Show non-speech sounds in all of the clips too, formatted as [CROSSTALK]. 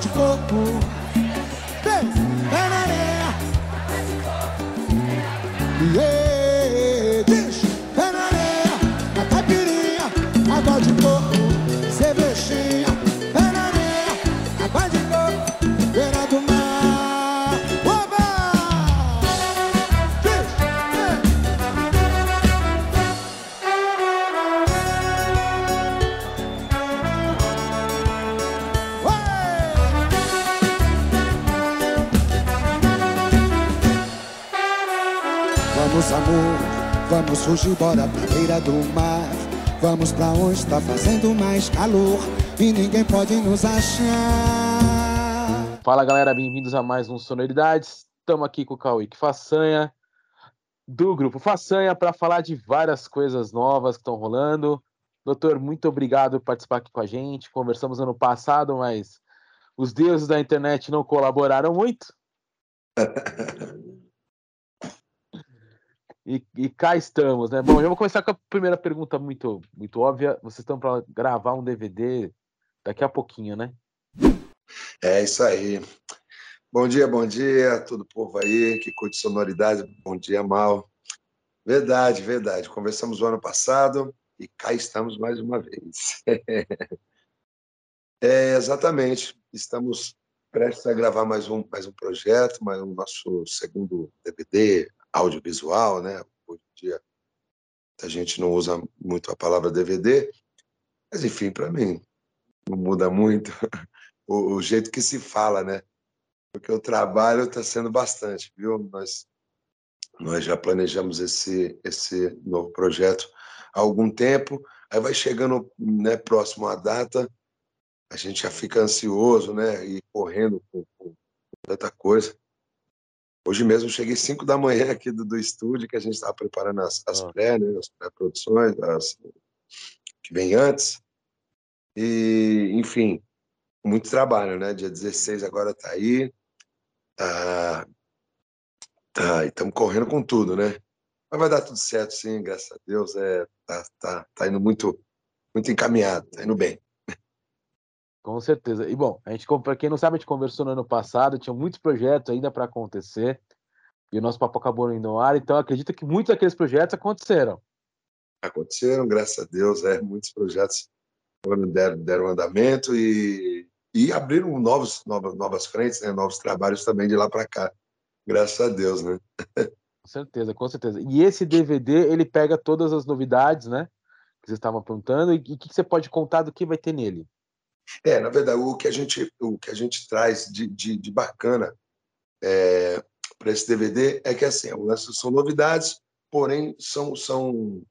de coco. Beira do mar. Vamos pra onde tá fazendo mais calor e ninguém pode nos achar. Fala galera, bem-vindos a mais um Sonoridades. Estamos aqui com o Cauê Façanha, do grupo Façanha, para falar de várias coisas novas que estão rolando. Doutor, muito obrigado por participar aqui com a gente. Conversamos ano passado, mas os deuses da internet não colaboraram muito. [LAUGHS] E, e cá estamos, né? Bom, eu vou começar com a primeira pergunta muito, muito óbvia. Vocês estão para gravar um DVD daqui a pouquinho, né? É isso aí. Bom dia, bom dia, todo povo aí que curte sonoridade. Bom dia, Mal. Verdade, verdade. Conversamos o ano passado e cá estamos mais uma vez. [LAUGHS] É, exatamente. Estamos prestes a gravar mais um, mais um projeto, mais um nosso segundo DVD audiovisual, né? Hoje em dia a gente não usa muito a palavra DVD, mas enfim, para mim não muda muito [LAUGHS] o, o jeito que se fala, né? Porque o trabalho está sendo bastante, viu? Nós, nós já planejamos esse, esse novo projeto há algum tempo, aí vai chegando né, próximo à data, a gente já fica ansioso, né? E correndo com, com tanta coisa. Hoje mesmo cheguei 5 da manhã aqui do, do estúdio, que a gente estava preparando as, as Ah. pré, né, as pré-produções, as que vem antes. E, enfim, muito trabalho, né? Dia 16 agora tá aí. Tá, tá, e estamos correndo com tudo, né? Mas vai dar tudo certo, sim, graças a Deus. É, tá, tá, tá indo muito, muito encaminhado, tá indo bem. Com certeza. E bom, a gente, para quem não sabe, a gente conversou no ano passado, tinha muitos projetos ainda para acontecer, e o nosso papo acabou indo ao ar, então acredito que muitos daqueles projetos aconteceram. Aconteceram, graças a Deus, é, muitos projetos deram, deram andamento e, e abriram novos, novas, novas frentes, né? novos trabalhos também de lá para cá, graças a Deus, né? Com certeza, com certeza. E esse DVD, ele pega todas as novidades, né? Que vocês estavam apontando, e o que, que você pode contar do que vai ter nele? É, na verdade, o que a gente, o que a gente traz de, de, de bacana é, para esse DVD é que assim, são novidades, porém são, são,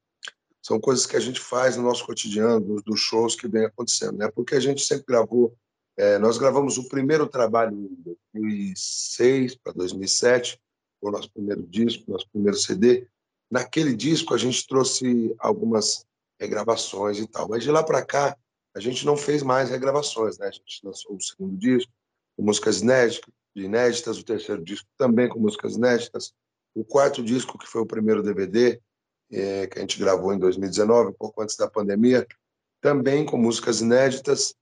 são coisas que a gente faz no nosso cotidiano, dos, dos shows que vem acontecendo, né? Porque a gente sempre gravou, é, nós gravamos o primeiro trabalho em 2006 para 2007, o nosso primeiro disco, nosso primeiro CD. Naquele disco a gente trouxe algumas regravações e tal, mas de lá para cá a gente não fez mais regravações, né? A gente lançou o segundo disco com músicas inéditas, o terceiro disco também com músicas inéditas, o quarto disco que foi o primeiro DVD é, que a gente gravou em 2019, um pouco antes da pandemia, também com músicas inéditas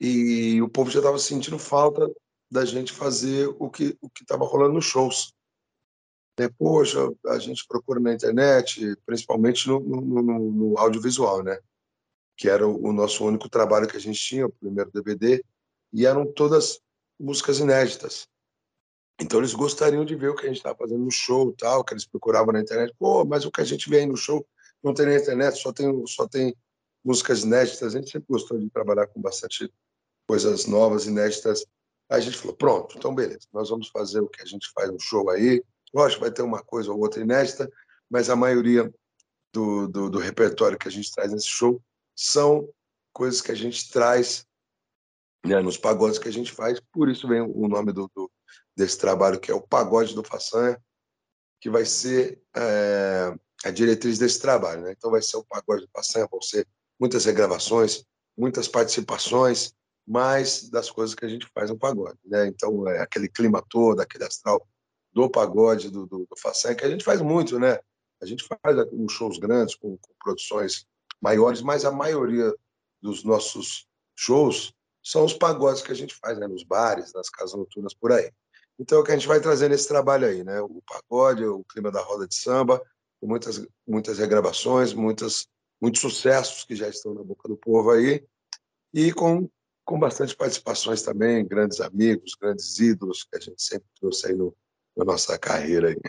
e o povo já estava sentindo falta da gente fazer o que o que estava rolando nos shows. Né? Poxa, a gente procura na internet, principalmente no, no, no, no audiovisual, né? Que era o nosso único trabalho que a gente tinha, o primeiro DVD, e eram todas músicas inéditas. Então eles gostariam de ver o que a gente estava fazendo no show, tal, que eles procuravam na internet. Pô, mas o que a gente vê aí no show não tem na internet, só tem só tem músicas inéditas. A gente sempre gostou de trabalhar com bastante coisas novas, inéditas. Aí a gente falou, pronto, então beleza, nós vamos fazer o que a gente faz no show aí. Lógico, vai ter uma coisa ou outra inédita, mas a maioria do, do, do repertório que a gente traz nesse show são coisas que a gente traz né, nos pagodes que a gente faz. Por isso vem o nome do, do desse trabalho, que é o Pagode do Façanha, que vai ser é, a diretriz desse trabalho. Né? Então vai ser o Pagode do Façanha, vão ser muitas regravações, muitas participações, mais das coisas que a gente faz no pagode. Né? Então é aquele clima todo, aquele astral do pagode, do, do, do Façanha, que a gente faz muito, né? A gente faz uns shows grandes, com, com produções maiores, mas a maioria dos nossos shows são os pagodes que a gente faz né, nos bares, nas casas noturnas por aí. Então, é o que a gente vai trazer nesse trabalho aí, né? O pagode, o clima da roda de samba, muitas, muitas regravações, muitas, muitos sucessos que já estão na boca do povo aí, e com, com bastante participações também, grandes amigos, grandes ídolos que a gente sempre trouxe aí no, na nossa carreira aí.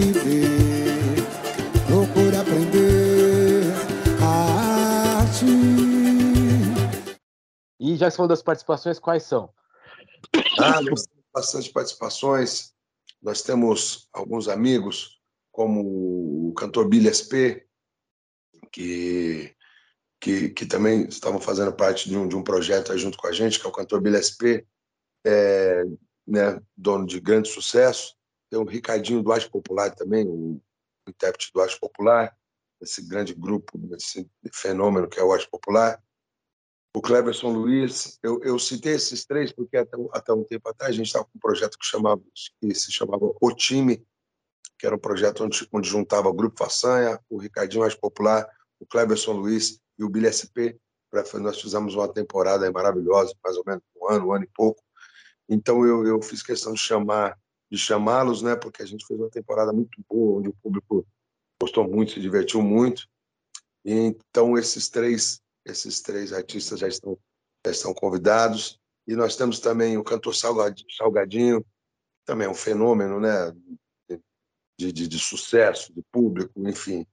Viver, procura aprender a arte. E já que você falou das participações, quais são? Ah, nós temos bastante participações. Nós temos alguns amigos, como o cantor Billy SP, que, que, que também estavam fazendo parte de um, de um projeto junto com a gente, que é o cantor Billy SP, é, né, dono de grande sucesso tem o Ricardinho do Arte Popular também, o, intérprete do Arte Popular, esse grande grupo, esse fenômeno que é o Arte Popular. O Cleverson Luiz, eu, eu citei esses três porque até, até um tempo atrás a gente estava com um projeto que, chamava, que se chamava O Time, que era um projeto onde, onde juntava o Grupo Façanha, o Ricardinho Arte Popular, o Cleverson Luiz e o Billy SP. Nós fizemos uma temporada maravilhosa, mais ou menos um ano, um ano e pouco. Então eu, eu fiz questão de chamar de chamá-los, né? Porque a gente fez uma temporada muito boa, onde o público gostou muito, se divertiu muito. E, então esses três, esses três artistas já estão, já estão convidados. E nós temos também o cantor Salgadinho, também é um fenômeno, né? De, de, de sucesso, de público, enfim.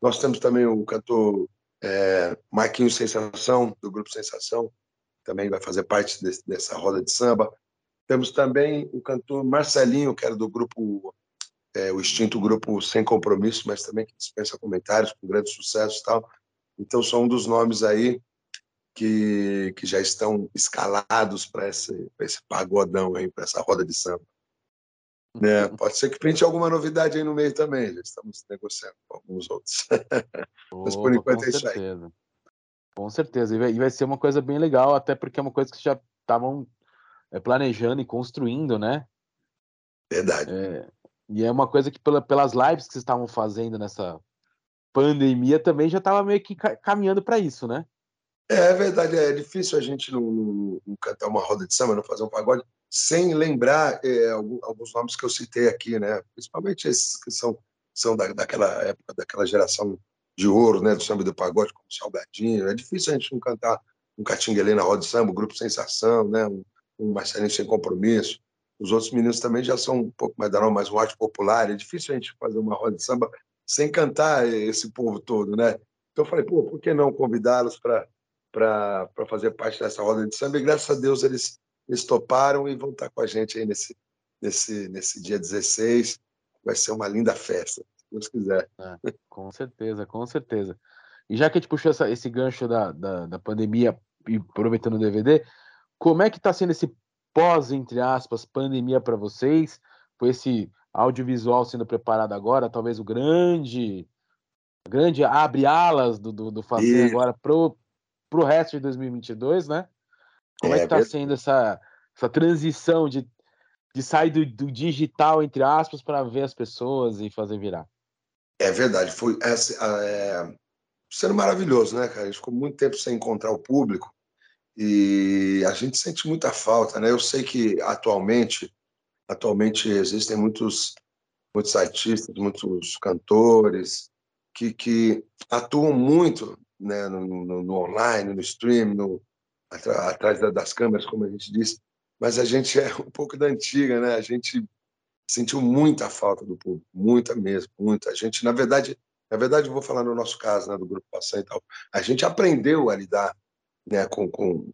Nós temos também o cantor é, Marquinhos Sensação, do grupo Sensação, também vai fazer parte desse, dessa roda de samba. Temos também o cantor Marcelinho, que era do grupo, é, o extinto grupo Sem Compromisso, mas também que dispensa comentários, com grande sucesso e tal. Então, são um dos nomes aí que, que já estão escalados para esse, esse pagodão aí, para essa roda de samba. Né? Pode ser que pinte alguma novidade aí no meio também, já estamos negociando com alguns outros. [LAUGHS] Mas por enquanto é isso certeza. aí. Com certeza, e vai, e vai ser uma coisa bem legal, até porque é uma coisa que já estavam planejando e construindo, né? Verdade. É, e é uma coisa que pela, pelas lives que vocês estavam fazendo nessa pandemia também já estava meio que caminhando para isso, né? É, é, verdade, é difícil a gente não, não, não, cantar uma roda de samba, não fazer um pagode, sem lembrar é, alguns nomes que eu citei aqui, né? Principalmente esses que são, são da, daquela época, daquela geração de ouro, né? Do samba e do pagode, como Salgadinho. É difícil a gente não cantar um Catinguelê na roda de samba, o Grupo Sensação, né? Um, um Marcelinho sem compromisso. Os outros meninos também já são um pouco mais da mais um arte popular. É difícil a gente fazer uma roda de samba sem cantar esse povo todo, né? Então eu falei, pô, por que não convidá-los para fazer parte dessa roda de samba? E graças a Deus eles, eles toparam e vão estar com a gente aí nesse, nesse, nesse dia 16. Vai ser uma linda festa, se Deus quiser. É, com certeza, com certeza. E já que a gente puxou essa, esse gancho da, da, da pandemia e aproveitando o DVD, como é que está sendo esse pós, entre aspas, pandemia para vocês? Com esse audiovisual sendo preparado agora, talvez o grande, grande abre alas do, do, do Fazer agora pro, pro resto de 2022, né? Como é, é que está sendo essa, essa transição de, de sair do, do digital, entre aspas, para ver as pessoas e fazer virar? É verdade, foi é, é, sendo maravilhoso, né, cara? A gente ficou muito tempo sem encontrar o público e a gente sente muita falta, né? Eu sei que atualmente, atualmente existem muitos, muitos artistas, muitos cantores que, que atuam muito, né? No, no, no online, no stream, no, atrás das câmeras, como a gente disse. Mas a gente [LAUGHS] é um pouco da antiga, né? A gente sentiu muita falta do público, muita mesmo, muita. A gente, na verdade, na verdade, eu vou falar no nosso caso, né, do grupo Passan e tal. A gente aprendeu a lidar né, com, com,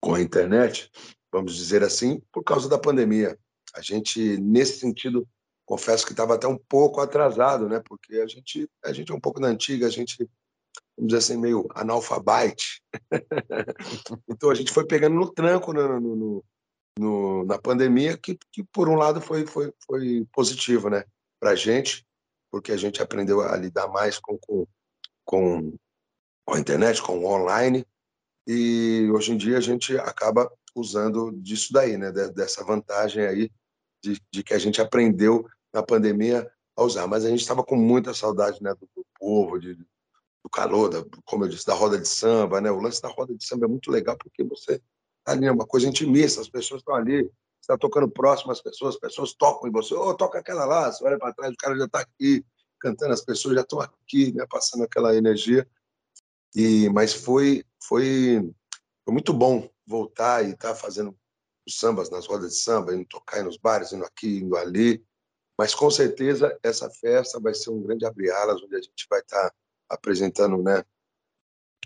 com a internet, vamos dizer assim, por causa da pandemia. A gente, nesse sentido, confesso que estava até um pouco atrasado, né, porque a gente, a gente é um pouco da antiga, a gente, vamos dizer assim, meio analfabete. [LAUGHS] então a gente foi pegando no tranco no, no, no, na pandemia, que, que por um lado foi, foi, foi positivo né, para a gente, porque a gente aprendeu a lidar mais com com, com a internet, com o online, e hoje em dia a gente acaba usando disso daí, né? dessa vantagem aí de, de que a gente aprendeu na pandemia a usar. Mas a gente estava com muita saudade né, do, do povo, de, do calor, da, como eu disse, da roda de samba. Né? O lance da roda de samba é muito legal porque você tá ali, é uma coisa intimista, as pessoas estão ali, está tocando próximo às pessoas, as pessoas tocam em você, ô, oh, toca aquela lá, você olha para trás, o cara já está aqui cantando, as pessoas já estão aqui, né, passando aquela energia. E mas foi foi, foi muito bom voltar e estar tá fazendo os sambas nas rodas de samba, indo tocar nos bares, indo aqui, indo ali. Mas com certeza essa festa vai ser um grande abre-alas, onde a gente vai estar tá apresentando, né?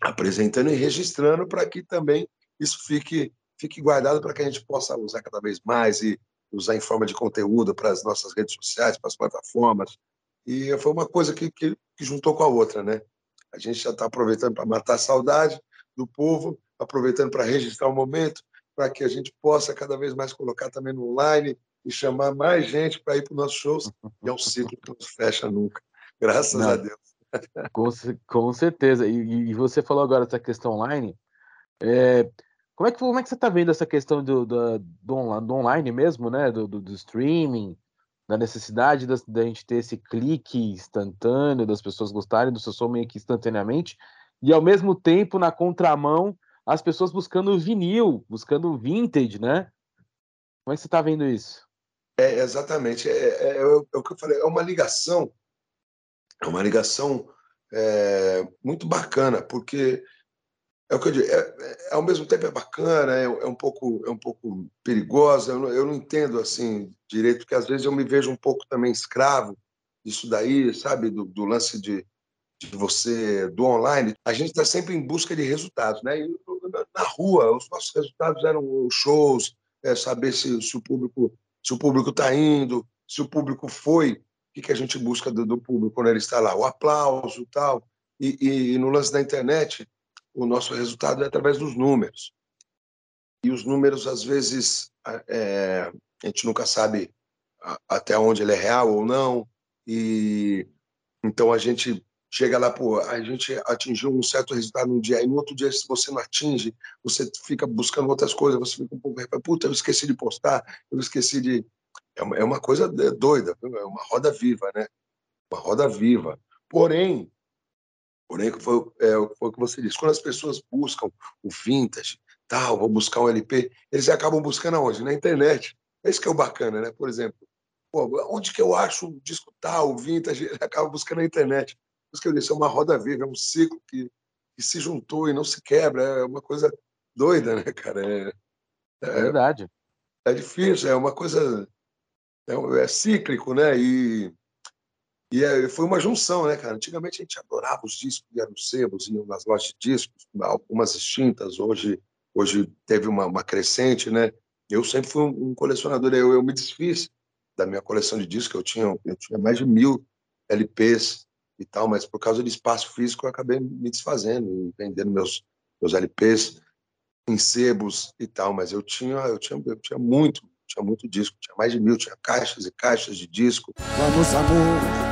Apresentando e registrando para que também isso fique fique guardado para que a gente possa usar cada vez mais e usar em forma de conteúdo para as nossas redes sociais, para as plataformas. E foi uma coisa que, que, que juntou com a outra, né? A gente já está aproveitando para matar a saudade do povo, aproveitando para registrar o momento, para que a gente possa cada vez mais colocar também no online e chamar mais gente para ir para os nossos shows. E é um ciclo que não se fecha nunca. Graças não. a Deus. Com, com certeza. E, e, você falou agora essa questão online. É, como, é que, como é que você está vendo essa questão do, do, do, do online mesmo, né? Do, do, do streaming, da necessidade da, da, gente ter esse clique instantâneo, das pessoas gostarem do seu som meio que instantaneamente, e ao mesmo tempo, na contramão, as pessoas buscando vinil, buscando vintage, né? Como é que você está vendo isso? É, exatamente. É, é, é, é, o que eu falei, é uma ligação, é uma ligação é, muito bacana, porque é o que eu digo, é, é ao mesmo tempo é bacana, é, um pouco, é um pouco perigosa. Eu não, eu não entendo assim direito, porque às vezes eu me vejo um pouco também escravo disso daí, sabe, do, do lance de, de você do online. A gente está sempre em busca de resultados, né? E, na rua. Os nossos resultados eram shows, é, saber se, se, o público se o público está indo, se o público foi, o que, que a gente busca do, do, público quando ele está lá, o aplauso tal. E, e, e no lance da internet, o nosso resultado é através dos números. E os números, às vezes, é, a gente nunca sabe até onde ele é real ou não. E então a gente chega lá, pô, a gente atingiu um certo resultado num dia, e no outro dia, se você não atinge, você fica buscando outras coisas, você fica um pouco, puta, eu esqueci de postar, eu esqueci de. É uma, é uma coisa doida, é uma roda viva, né? Uma roda viva. Porém, porém foi, é, foi o que você disse, quando as pessoas buscam o vintage, tal, vou buscar um LP, eles acabam buscando aonde? Na internet. É isso que é o bacana, né? Por exemplo, pô, onde que eu acho o disco tal, o vintage? Ele acaba buscando na internet isso que eu disse, é uma roda viva, é um ciclo que, que se juntou e não se quebra. É uma coisa doida, né, cara? É, é, é verdade. É difícil, é uma coisa. É, é cíclico, né? E, e é, foi uma junção, né, cara? Antigamente a gente adorava os discos, ia nos sebos, nas lojas de discos, algumas extintas, hoje, hoje teve uma, uma crescente, né? Eu sempre fui um colecionador, eu, eu me desfiz da minha coleção de discos, eu tinha, eu tinha mais de mil LPs e tal, mas por causa de espaço físico eu acabei me desfazendo, vendendo meus meus LPs em sebos e tal, mas eu tinha eu tinha eu tinha muito, tinha muito disco, tinha mais de mil, tinha caixas e caixas de disco. Vamos amor,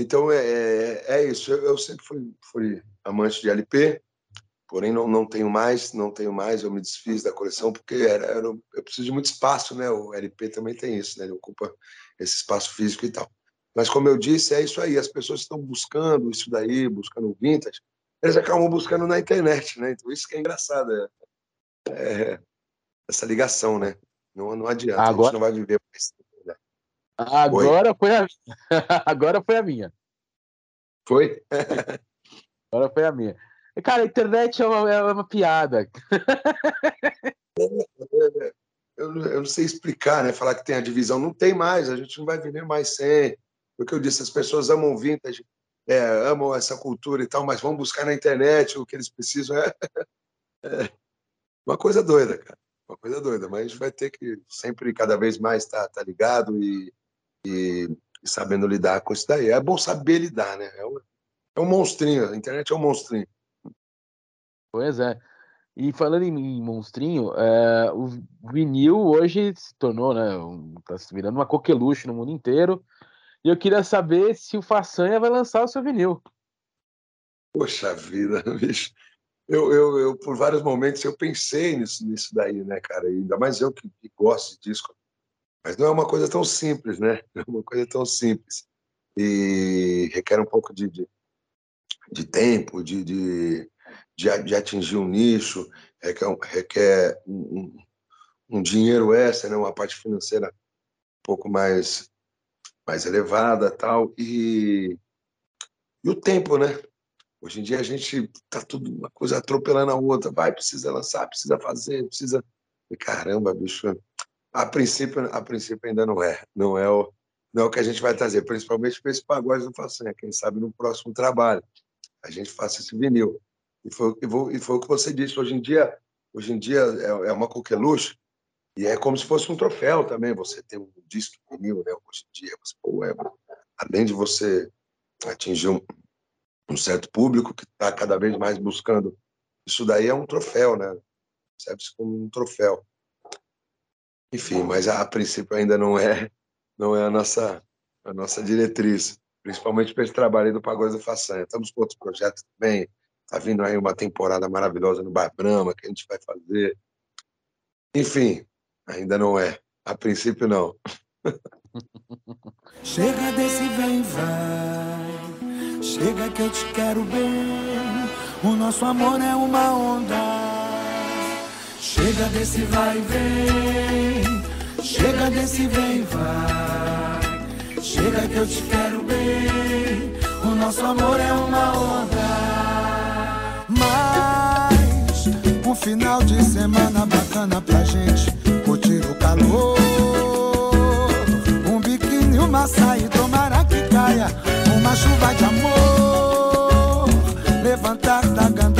Então é, é, é isso. Eu, eu sempre fui, fui, amante de LP, porém não, não tenho mais, não tenho mais. Eu me desfiz da coleção porque era, era, eu preciso de muito espaço, né? O LP também tem isso, né? Ele ocupa esse espaço físico e tal. Mas, como eu disse, é isso aí. As pessoas estão buscando isso daí, buscando vintage, eles acabam buscando na internet, né? Então, isso que é engraçado. É, é essa ligação, né? Não, não adianta, Agora... a gente não vai viver mais. Agora foi a [LAUGHS] Agora foi a minha. Foi? Agora foi a minha. Cara, a internet é uma, é uma piada. Eu, eu, não sei explicar, né? Falar que tem a divisão. Não tem mais, a gente não vai viver mais sem. Porque eu disse, as pessoas amam vintage. é, amam essa cultura e tal, mas vão buscar na internet o que eles precisam. É, [LAUGHS] é uma coisa doida, cara. Uma coisa doida, mas a gente vai ter que sempre, cada vez mais, estar tá, tá ligado e, e, e, sabendo lidar com isso daí. É bom saber lidar, né? É um, é um monstrinho, a internet é um monstrinho. Pois é. E falando em, monstrinho, é, o vinil hoje se tornou, né? Tá se virando uma coqueluche no mundo inteiro. E eu queria saber se o Façanha vai lançar o seu vinil. Poxa vida, [LAUGHS] bicho. Eu, eu, eu, por vários momentos, eu pensei nisso, nisso daí, né, cara? ainda mais eu que, que gosto de disco. Mas não é uma coisa tão simples, né? [LAUGHS] Não é uma coisa tão simples. E requer um pouco de, de, de tempo, de, de, de, atingir um nicho, requer, requer um, um, dinheiro extra, né? uma parte financeira um pouco mais mais elevada tal e e o tempo né hoje em dia a gente tá tudo uma coisa atropelando a outra vai precisa lançar precisa fazer precisa caramba bicho a princípio a princípio ainda não é não é o não é o que a gente vai trazer principalmente para esse pagode do façanha quem sabe no próximo trabalho a gente faça esse vinil e foi, e foi o que você disse hoje em dia hoje em dia é, é uma coqueluche e é como se fosse um troféu também, você ter um disco vinil, né? Hoje em dia, você, pô, é, além de você atingir um, um certo público que está cada vez mais buscando, isso daí é um troféu, né? Serve-se como um troféu. Enfim, mas a, a, princípio ainda não é, não é a nossa, a nossa diretriz, principalmente para esse trabalho do Pagode do Façanha. Estamos com outros projetos também. Está vindo aí uma temporada maravilhosa no Bar Brahma que a gente vai fazer. Enfim, Ainda não é. A princípio, não. [LAUGHS] Chega desse vem vai. Chega que eu te quero bem. O nosso amor é uma onda. Chega desse vai e vem. Chega desse vem vai. Chega que eu te quero bem. O nosso amor é uma onda. Mas um final de semana bacana pra gente curtir o calor. Um biquíni, uma saia, tomara que caia uma chuva de amor. Levantar da gandaia,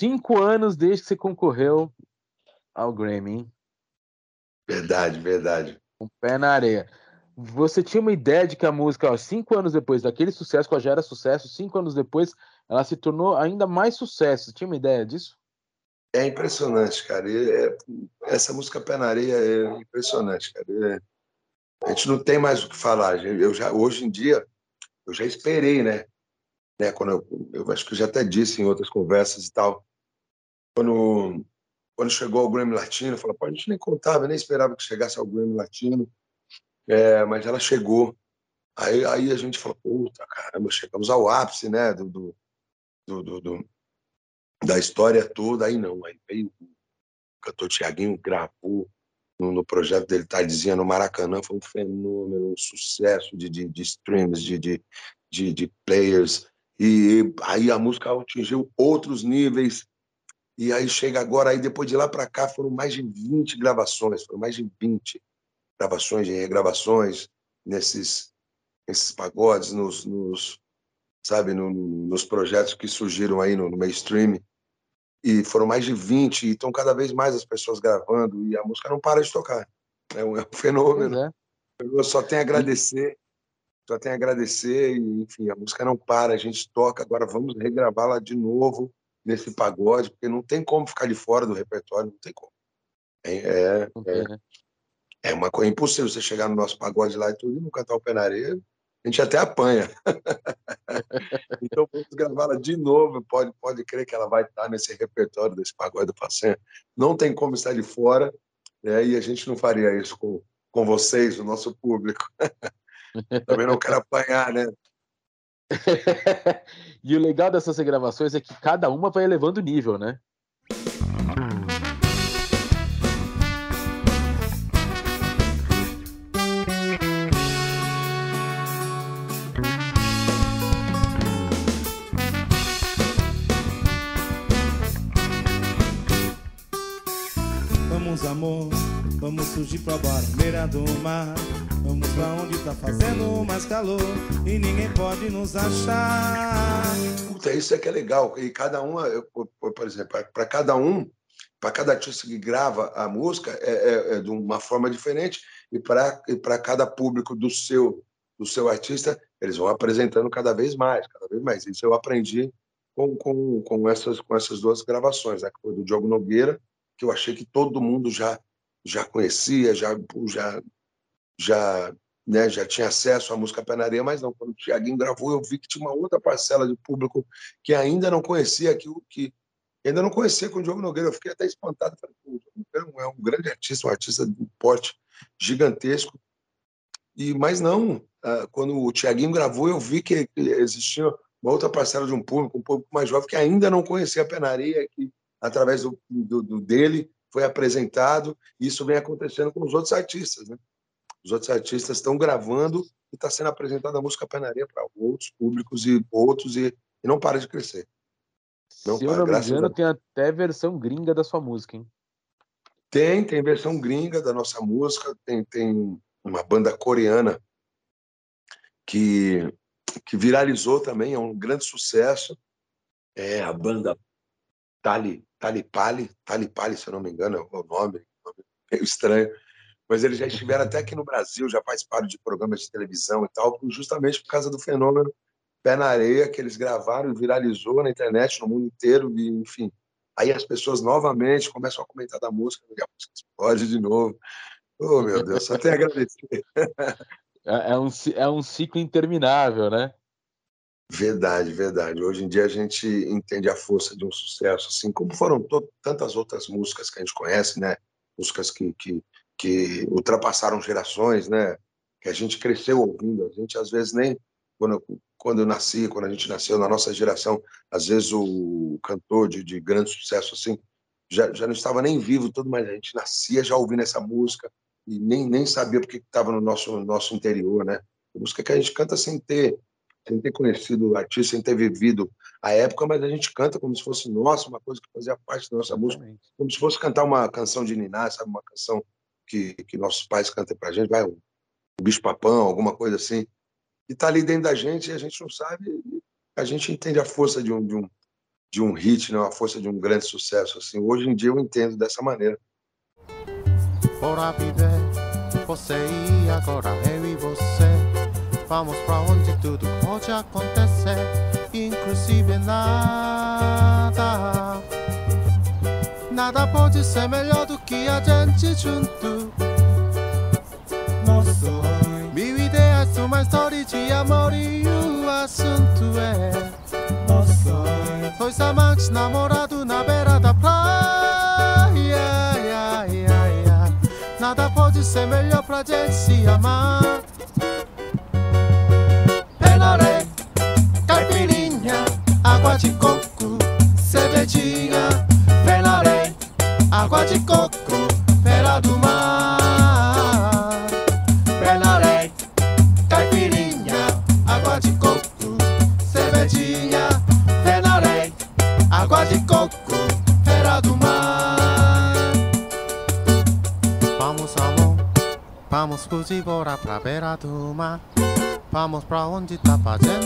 cinco anos desde que você concorreu ao Grammy. Hein? Verdade, verdade. Um pé na areia. Você tinha uma ideia de que a música, ó, cinco anos depois daquele sucesso, que já era sucesso, cinco anos depois, ela se tornou ainda mais sucesso. Você tinha uma ideia disso? É impressionante, cara. É, essa música Pé na Areia é impressionante, cara. É, a gente não tem mais o que falar. Eu já, hoje em dia, eu já esperei, né? né? Quando eu, eu acho que eu já até disse em outras conversas e tal, quando quando chegou ao Grammy Latino, falei, pô, a gente nem contava, nem esperava que chegasse ao Grammy Latino, é, mas ela chegou. Aí, aí a gente falou, puta, caramba, chegamos ao ápice, né, do, do, do, do da história toda. Aí não, aí veio o cantor Tiaguinho, gravou no, no, projeto dele, Tardezinha no Maracanã, foi um fenômeno, um sucesso de, de, de streams, de, de, de, de players, e aí a música atingiu outros níveis. E aí chega agora, aí depois de lá para cá foram mais de 20 gravações, foram mais de 20 gravações e regravações nesses, nesses pagodes, nos, nos sabe, no, nos projetos que surgiram aí no, no mainstream. E foram mais de 20, e estão cada vez mais as pessoas gravando, e a música não para de tocar. É um, é [LAUGHS] um fenômeno. É. Eu só tenho a agradecer só tenho a agradecer e, enfim, a música não para, a gente toca, agora vamos regravá-la de novo nesse pagode, porque não tem como ficar de fora do repertório, não tem como. É, é, é, né? é uma coisa impossível você chegar no nosso pagode lá e tudo e não cantar o pé na areia, a gente até apanha. [LAUGHS] então vamos gravá-la de novo, pode, pode crer que ela vai estar nesse repertório desse pagode do Passanha. Não tem como estar de fora, né? e a gente não faria isso com, com vocês, o nosso público. [LAUGHS] Também não quero apanhar, né? [LAUGHS] e o legal dessas gravações é que cada uma vai elevando o nível, né? Surgir pra beira do mar. Vamos pra onde tá fazendo mais calor e ninguém pode nos achar. Puta, isso é que é legal. E cada um, por exemplo, para cada um, para cada artista que grava a música, é, é, é de uma forma diferente. E para cada público do seu, do seu artista, eles vão apresentando cada vez mais, cada vez mais. Isso eu aprendi com, com, com, essas, com essas duas gravações, né? que foi do Diogo Nogueira, que eu achei que todo mundo já, já conhecia, já, já, já, né, já tinha acesso à música Penaria, mas não. Quando o Tiaguinho gravou, eu vi que tinha uma outra parcela de público que ainda não conhecia aquilo que ainda não conhecia com o Diogo Nogueira. Eu fiquei até espantado. Falei, o Diogo Nogueira é um grande artista, um artista de porte gigantesco. E mas não, ah, quando o Tiaguinho gravou, eu vi que existia uma outra parcela de um público, um público mais jovem, que ainda não conhecia a penaria, que através do, do, do dele foi apresentado, e isso vem acontecendo com os outros artistas. Né? Os outros artistas estão gravando e está sendo apresentada a música penaria para outros públicos e outros, e, e não para de crescer. Não Se para, eu não me engano, tem até versão gringa da sua música, hein? Tem, tem versão gringa da nossa música, tem, tem uma banda coreana que que viralizou também, é um grande sucesso. É a banda Tali, Tali Pali, Tali Pali, se eu não me engano, é o nome, meio estranho. Mas eles já estiveram até aqui no Brasil, já participaram de programas de televisão e tal, justamente por causa do fenômeno Pé na Areia, que eles gravaram e viralizou na internet, no mundo inteiro, e, enfim. Aí as pessoas novamente começam a comentar da música, e a música explode de novo. Oh, meu Deus, só tenho a agradecer. [LAUGHS] É, é, um, é um ciclo interminável, né? Verdade, verdade. Hoje em dia a gente entende a força de um sucesso, assim como foram tantas outras músicas que a gente conhece, né? Músicas que, que, que ultrapassaram gerações, né? Que a gente cresceu ouvindo. A gente às vezes nem quando eu, quando eu nasci, quando a gente nasceu na nossa geração, às vezes o cantor de, de grande sucesso assim já, já não estava nem vivo, tudo, mas a gente nascia já ouvindo essa música e nem, nem sabia porque estava no nosso, nosso interior, né? Música que a gente canta sem ter, sem ter conhecido o artista, sem ter vivido a época, mas a gente canta como se fosse nossa, uma coisa que fazia parte da nossa música, como se fosse cantar uma canção de Niná, sabe? Uma canção que, que nossos pais cantam pra gente, vai, um, um bicho-papão, alguma coisa assim. E tá ali dentro da gente e a gente não sabe, a gente entende a força de um, de um, de um hit, né? a força de um grande sucesso. Assim. Hoje em dia eu entendo dessa maneira. Ora viver, você e agora eu e você Vamos pra onde tudo pode acontecer Inclusive nada. Nada pode ser melhor do que a gente junto. Nosso Mil ideias, uma história de amor e o assunto é. Nosso Dois amantes namorados na beira da Nada pode ser melhor pra gente se amar. De coco, cervejinha. Pelaré, água de coco, beira do mar. Pelaré, caipirinha, água de coco, cervejinha. Pelaré, água de coco, beira do mar. Vamos amor, vamos bora pra beira do mar Vamos pra onde tá fazendo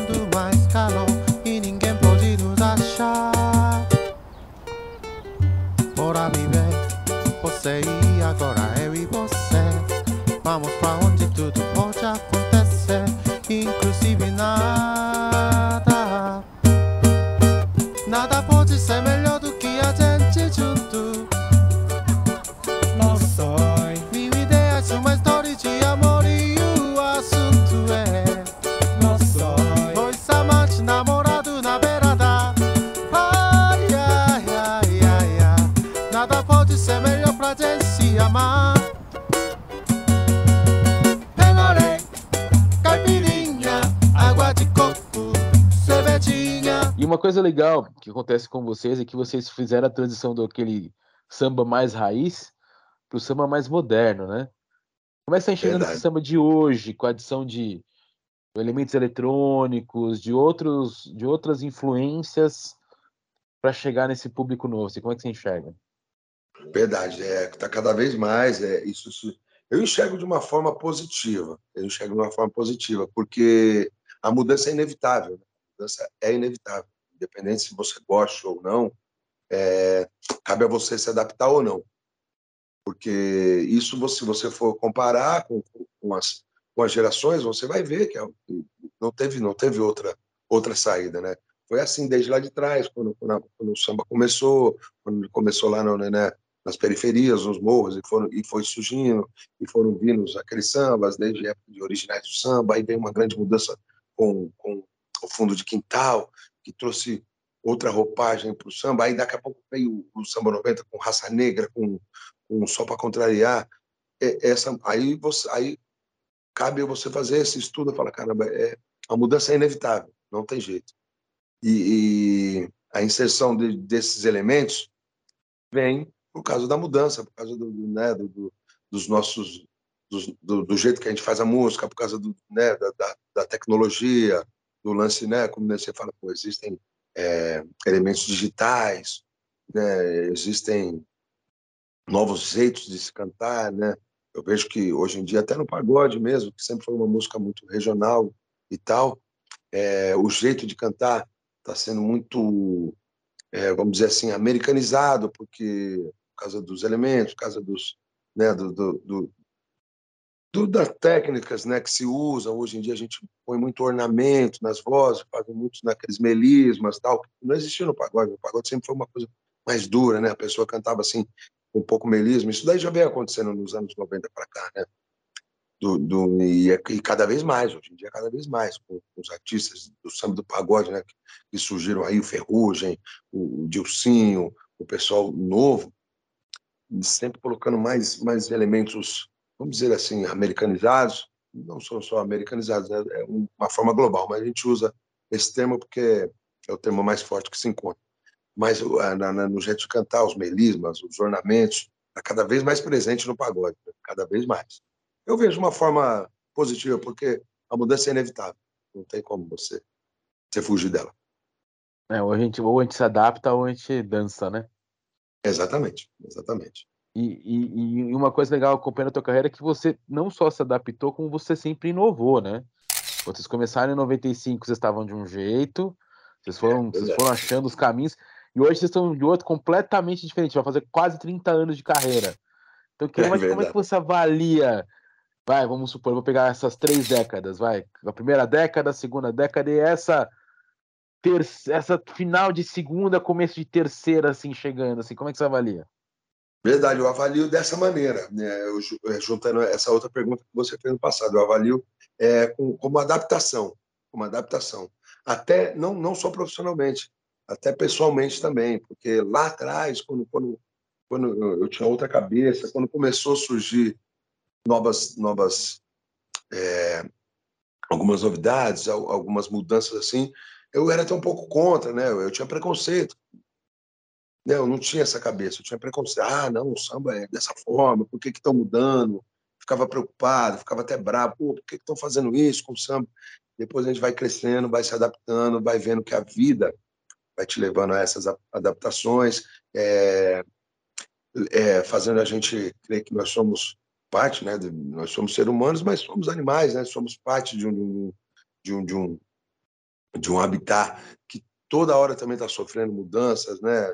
vocês é que vocês fizeram a transição do aquele samba mais raiz para o samba mais moderno, né? Como é que você está Verdade. esse samba de hoje, com a adição de elementos eletrônicos, de outros, de outras influências para chegar nesse público novo? Assim, como é que você enxerga? Verdade, é, tá cada vez mais, é, isso, isso Eu enxergo de uma forma positiva. Eu enxergo de uma forma positiva, porque a mudança é inevitável. Né? A mudança é inevitável, independente se você gosta ou não. É, cabe a você se adaptar ou não, porque isso, se você for comparar com, com as com as gerações, você vai ver que é não teve não teve outra outra saída, né? Foi assim desde lá de trás, quando, quando, quando o samba começou, quando começou lá no, né, nas periferias, nos morros, e, foram, e foi surgindo, e foram vindo aqueles sambas, desde a época de originais do samba, aí veio uma grande mudança com, com o fundo de quintal, que trouxe outra roupagem para o samba, aí daqui a pouco veio o samba 90 com raça negra, com, com só para contrariar, essa, aí, você, aí cabe você fazer esse estudo e falar, caramba, é, a mudança é inevitável, não tem jeito. E, e a inserção de, desses elementos vem por causa da mudança, por causa do, né, do, do dos nossos do, do, jeito que a gente faz a música, por causa do, né, da, da, da, tecnologia, do lance, né, como você fala, pô, existem é, elementos digitais, né, existem novos jeitos de se cantar, né? Eu vejo que hoje em dia, até no pagode mesmo, que sempre foi uma música muito regional e tal, é, o jeito de cantar está sendo muito, é, vamos dizer assim, americanizado, porque por causa dos elementos, por causa dos, né, do, do, do, do, das técnicas né, que se usam. Hoje em dia a gente põe muito ornamento nas vozes, faz muito naqueles melismas tal. Não existia no pagode. O pagode sempre foi uma coisa mais dura, né? A pessoa cantava assim um pouco melisma. Isso daí já vem acontecendo nos anos 90 para cá, né? Do, do, e, é e, cada vez mais, hoje em dia, cada vez mais, com, com os artistas do samba do pagode, né? Que, que surgiram aí, o Ferrugem, o, o Dilcinho, o pessoal novo, sempre colocando mais, mais elementos, vamos dizer assim, americanizados, não são só americanizados, né? é uma forma global, mas a gente usa esse termo porque é o termo mais forte que se encontra mas na, na, no jeito de cantar, os melismas, os ornamentos, está cada vez mais presente no pagode, né? cada vez mais. Eu vejo uma forma positiva, porque a mudança é inevitável, não tem como você, você fugir dela. É, ou, a gente, ou a gente se adapta ou a gente dança, né? Exatamente, exatamente. E, e, e uma coisa legal acompanhando a tua carreira é que você não só se adaptou, como você sempre inovou, né? Vocês começaram em 95, vocês estavam de um jeito, vocês foram, é, vocês foram achando os caminhos. E hoje vocês estão de outro completamente diferente. Vai fazer quase 30 anos de carreira. Então, que, é como é que você avalia? Vai, vamos supor, vou pegar essas três décadas, vai. A primeira década, a segunda década e essa ter, essa final de segunda, começo de terceira, assim, chegando, assim, como é que você avalia? Verdade, eu avalio dessa maneira, né? Eu, é, juntando essa outra pergunta que você fez no passado, eu avalio é, com, como adaptação, como adaptação. Até, não, não só profissionalmente, até pessoalmente também, porque lá atrás, quando, quando, quando eu tinha outra cabeça, quando começou a surgir novas, novas é, algumas novidades, algumas mudanças assim, eu era até um pouco contra, né? Eu tinha preconceito. Eu não tinha essa cabeça, eu tinha preconceito. Ah, não, o samba é dessa forma, por que estão mudando? Ficava preocupado, ficava até bravo. Pô, por que estão fazendo isso com o samba? Depois a gente vai crescendo, vai se adaptando, vai vendo que a vida vai te levando a essas adaptações, é, é, fazendo a gente crer que nós somos parte, né? Nós somos seres humanos, mas somos animais, né? Somos parte de um de um de um, de um habitat que toda hora também está sofrendo mudanças, né?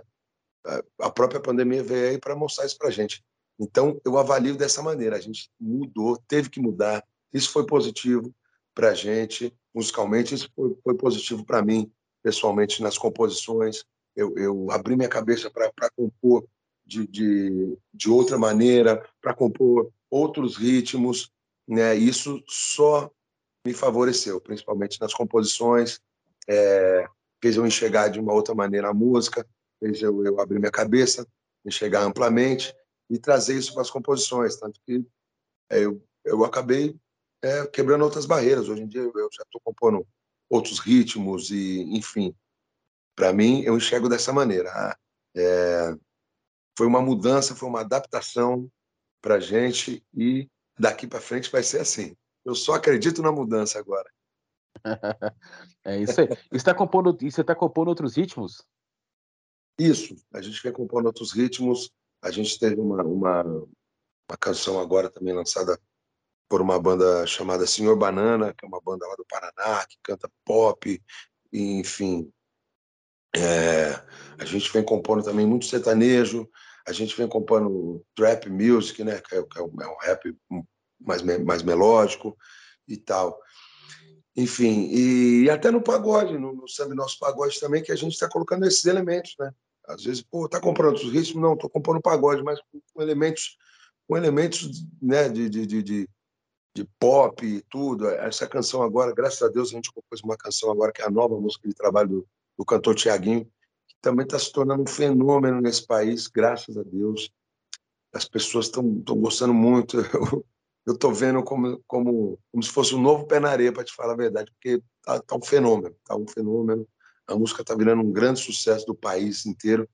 A própria pandemia veio aí para mostrar isso para a gente. Então, eu avalio dessa maneira. A gente mudou, teve que mudar. Isso foi positivo para a gente, musicalmente. Isso foi, foi positivo para mim, pessoalmente nas composições. Eu, eu abri minha cabeça para compor de, de, de outra maneira, para compor outros ritmos. Né? Isso só me favoreceu, principalmente nas composições. É, fez eu enxergar de uma outra maneira a música, fez eu, eu abrir minha cabeça, enxergar amplamente e trazer isso para as composições. Tanto que é, eu, eu acabei é, quebrando outras barreiras. Hoje em dia eu já estou compondo outros ritmos e, enfim, para mim eu enxergo dessa maneira. Ah, é, foi uma mudança, foi uma adaptação para a gente e daqui para frente vai ser assim. Eu só acredito na mudança agora. [LAUGHS] é isso aí. E você está compondo, tá compondo outros ritmos? Isso. A gente vem compondo outros ritmos. A gente teve uma, uma, uma canção agora também lançada por uma banda chamada Senhor Banana, que é uma banda lá do Paraná, que canta pop, e, enfim. É, a gente vem compondo também muito sertanejo, a gente vem compondo trap music, né, que é, que é um, é um rap mais, mais melódico e tal. Enfim, e, e até no pagode, no, no samba nosso pagode também, que a gente está colocando esses elementos, né? Às vezes, pô, tá comprando os ritmos? Não, tô compondo pagode, mas com elementos, com elementos né, de, de, de, de, de pop e tudo. Essa canção agora, graças a Deus, a gente compôs uma canção agora que é a nova música de trabalho do, do cantor Tiaguinho, que também está se tornando um fenômeno nesse país, graças a Deus. As pessoas estão gostando muito. [LAUGHS] Eu estou vendo como, como, como se fosse um novo pé na areia, para te falar a verdade, porque tá, tá um fenômeno, tá um fenômeno. A música está virando um grande sucesso do país inteiro.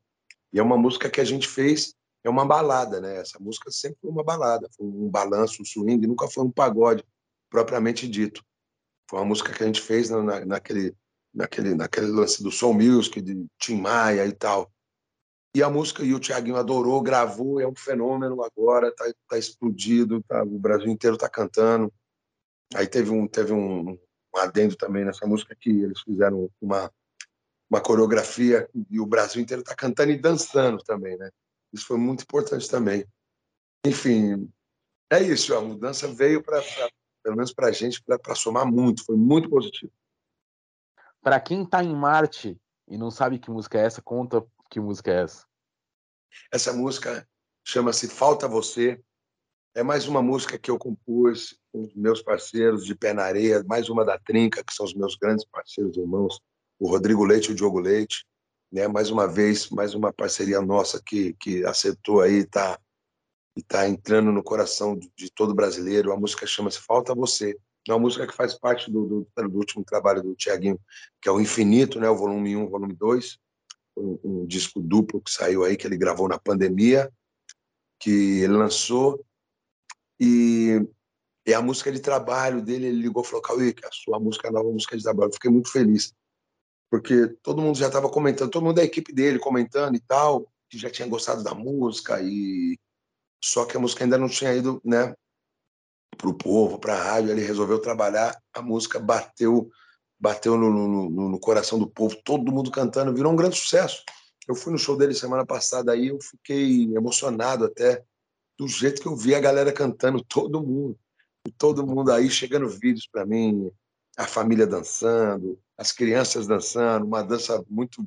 E é uma música que a gente fez, é uma balada, né? Essa música sempre foi uma balada, foi um balanço, um swing, nunca foi um pagode propriamente dito. Foi uma música que a gente fez na, naquele, naquele, naquele lance do soul music, de Tim Maia e tal. E a música, e o Tiaguinho adorou, gravou, é um fenômeno agora, tá, tá explodido, tá, o Brasil inteiro tá cantando. Aí teve um, teve um, um adendo também nessa música que eles fizeram uma, uma coreografia e o Brasil inteiro tá cantando e dançando também, né? Isso foi muito importante também. Enfim, é isso, a mudança veio para, pelo menos para a gente, para somar muito, foi muito positivo. Para quem está em Marte e não sabe que música é essa, conta que música é essa? Essa música chama-se Falta Você. É mais uma música que eu compus com os meus parceiros de Pé na Areia, mais uma da Trinca, que são os meus grandes parceiros irmãos, o Rodrigo Leite e o Diogo Leite. Né? Mais uma vez, mais uma parceria nossa que, que acertou aí, está e tá entrando no coração de todo brasileiro. A música chama-se Falta Você. É uma música que faz parte do, do, do último trabalho do Tiaguinho, que é o Infinito, né? o volume 1, volume 2 um, um, disco duplo que saiu aí, que ele gravou na pandemia, que ele lançou. E, e a música de trabalho dele, ele ligou e falou: Cauê, a sua música é a nova música de trabalho. Eu fiquei muito feliz, porque todo mundo já estava comentando, todo mundo da equipe dele comentando e tal, que já tinha gostado da música, e só que a música ainda não tinha ido né, para o povo, para a rádio. Ele resolveu trabalhar, a música bateu bateu no, no, no, coração do povo, todo mundo cantando, virou um grande sucesso. Eu fui no show dele semana passada aí, eu fiquei emocionado até do jeito que eu vi a galera cantando, [LAUGHS] todo mundo. Todo mundo aí chegando vídeos para mim, a família dançando, as crianças dançando, uma dança muito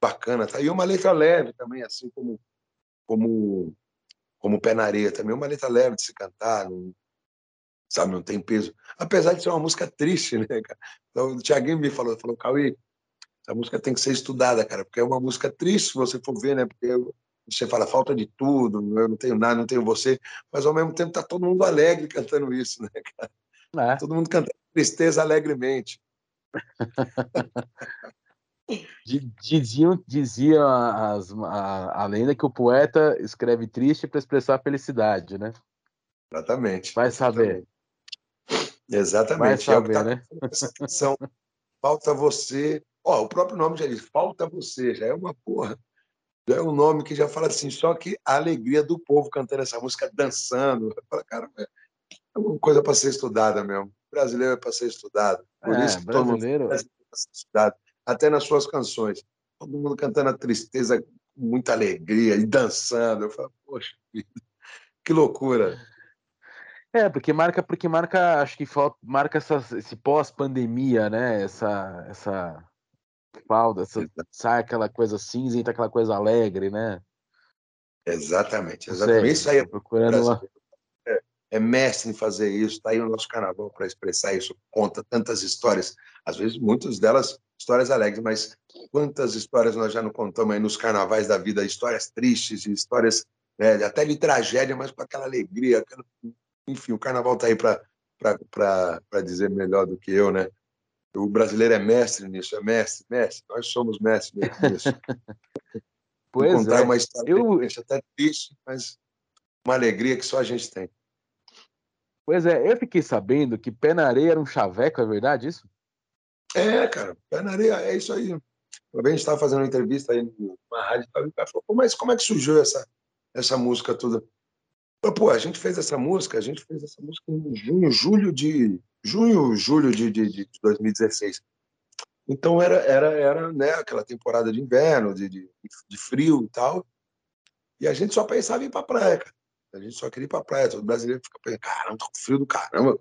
bacana. Tá? E uma letra leve também, assim como como como pé na areia também, uma letra leve de se cantar, não, sabe? Não tem peso. Apesar de ser uma música triste, né, cara? Então, o Thiaguinho me falou, falou, Cauê, essa música tem que ser estudada, cara, porque é uma música triste, se você for ver, né? Porque você fala falta de tudo, eu não tenho nada, não tenho você, mas ao mesmo tempo tá todo mundo alegre cantando isso, né, cara? É. Todo mundo cantando tristeza alegremente. [LAUGHS] Diziam, dizia as, a, a lenda que o poeta escreve triste para expressar felicidade, né? Exatamente. Vai saber. Exatamente. Saber, é o que tá né? Canção. Falta você. Ó, o próprio nome já diz, falta você, já é uma porra. Já é um nome que já fala assim, só que a alegria do povo cantando essa música, dançando. Fala, cara, é uma coisa para ser estudada mesmo. Brasileiro é para ser estudado. Por é, isso que brasileiro... todo mundo é ser estudado. Até nas suas canções. Todo mundo cantando a tristeza com muita alegria e dançando. Eu falo, poxa, que loucura. É, porque marca, porque marca, acho que marca essa, esse pós-pandemia, né? Essa, essa falda, essa, sai aquela coisa cinzenta, aquela coisa alegre, né? Exatamente, exatamente. Isso aí é, procurando uma... é, mestre em fazer isso, tá aí o nosso carnaval para expressar isso, conta tantas histórias, às vezes muitas delas histórias alegres, mas quantas histórias nós já não contamos aí nos carnavais da vida, histórias tristes, histórias né, até de tragédia, mas com aquela alegria, aquela enfim, o carnaval está aí para dizer melhor do que eu, né? O brasileiro é mestre nisso, é mestre, mestre. Nós somos mestres nisso. [LAUGHS] pois Vou contar é. uma história eu... até triste, mas uma alegria que só a gente tem. Pois é, eu fiquei sabendo que pé na areia era um chaveco, é verdade isso? É, cara, pé na areia é isso aí. Vez a gente estava fazendo uma entrevista aí numa rádio e o cara falou, mas como é que surgiu essa, essa música toda? Pô, a gente fez essa música, a gente fez essa música em junho, julho de junho, julho de, de, de 2016. Então era era era né, aquela temporada de inverno, de, de, de frio e tal. E a gente só pensava em ir pra praia, cara. A gente só queria ir pra praia. Todo brasileiro fica pensando, caramba, tô com frio do caramba.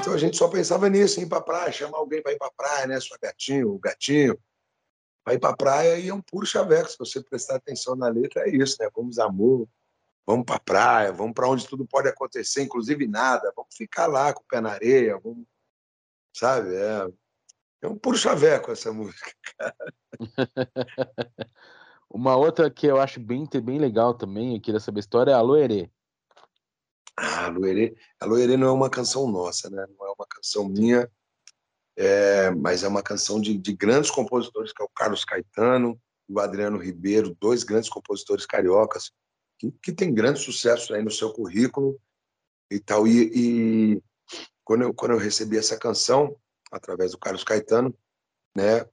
Então a gente só pensava nisso, em ir pra praia, chamar alguém pra ir pra praia, né? Sua gatinho, o gatinho. Pra ir pra praia e é um puro chaveco. Se você prestar atenção na letra, é isso, né? Vamos amor, vamos pra praia, vamos pra onde tudo pode acontecer, inclusive nada. Vamos ficar lá com o pé na areia, vamos... sabe? É, é um puro chaveco essa [LAUGHS] música. [LAUGHS] Uma outra que eu acho bem, bem legal também, eu queria saber a história, é a Loerê. Ah, Loerê. A Loerê não é uma canção nossa, né? Não é uma canção minha, é, mas é uma canção de, de, grandes compositores, que é o Carlos Caetano e o Adriano Ribeiro, dois grandes compositores cariocas, que, que têm grande sucesso aí no seu currículo e tal. E, e quando, eu, quando eu recebi essa canção, através do Carlos Caetano, né,